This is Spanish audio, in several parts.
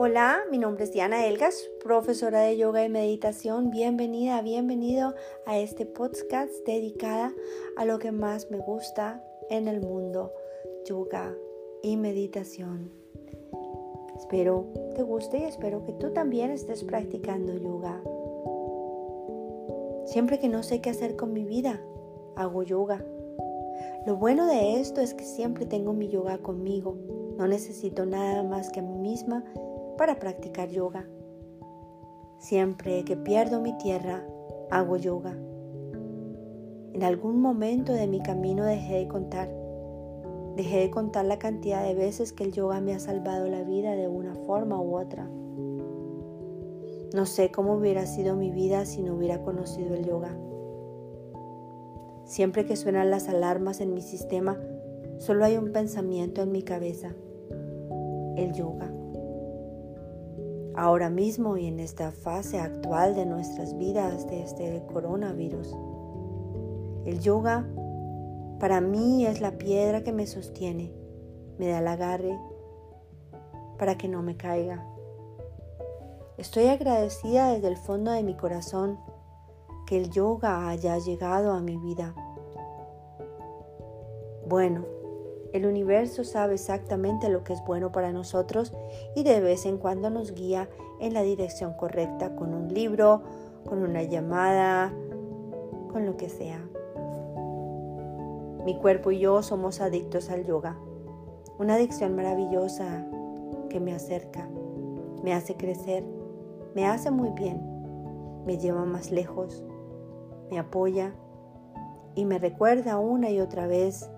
Hola, mi nombre es Diana Elgas, profesora de yoga y meditación. Bienvenida, bienvenido a este podcast dedicada a lo que más me gusta en el mundo, yoga y meditación. Espero te guste y espero que tú también estés practicando yoga. Siempre que no sé qué hacer con mi vida, hago yoga. Lo bueno de esto es que siempre tengo mi yoga conmigo. No necesito nada más que a mí misma para practicar yoga. Siempre que pierdo mi tierra, hago yoga. En algún momento de mi camino dejé de contar. Dejé de contar la cantidad de veces que el yoga me ha salvado la vida de una forma u otra. No sé cómo hubiera sido mi vida si no hubiera conocido el yoga. Siempre que suenan las alarmas en mi sistema, solo hay un pensamiento en mi cabeza, el yoga ahora mismo y en esta fase actual de nuestras vidas de este coronavirus. El yoga para mí es la piedra que me sostiene, me da el agarre para que no me caiga. Estoy agradecida desde el fondo de mi corazón que el yoga haya llegado a mi vida. Bueno, el universo sabe exactamente lo que es bueno para nosotros y de vez en cuando nos guía en la dirección correcta con un libro, con una llamada, con lo que sea. Mi cuerpo y yo somos adictos al yoga, una adicción maravillosa que me acerca, me hace crecer, me hace muy bien, me lleva más lejos, me apoya y me recuerda una y otra vez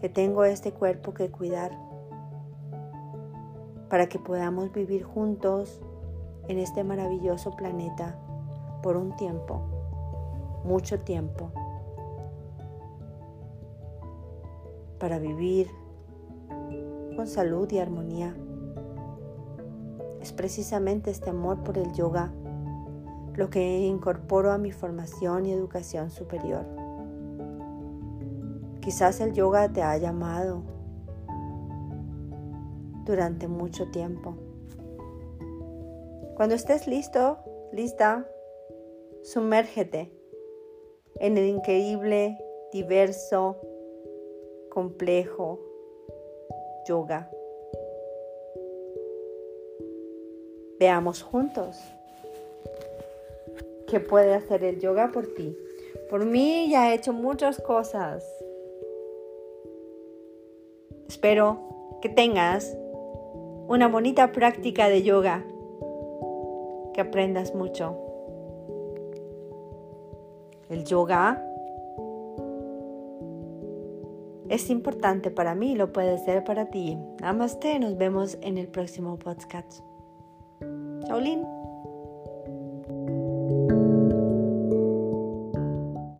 que tengo este cuerpo que cuidar para que podamos vivir juntos en este maravilloso planeta por un tiempo, mucho tiempo, para vivir con salud y armonía. Es precisamente este amor por el yoga lo que incorporo a mi formación y educación superior. Quizás el yoga te ha llamado durante mucho tiempo. Cuando estés listo, lista, sumérgete en el increíble, diverso, complejo yoga. Veamos juntos qué puede hacer el yoga por ti. Por mí ya he hecho muchas cosas Espero que tengas una bonita práctica de yoga, que aprendas mucho. El yoga es importante para mí, lo puede ser para ti. Namaste, nos vemos en el próximo podcast. Chaolín.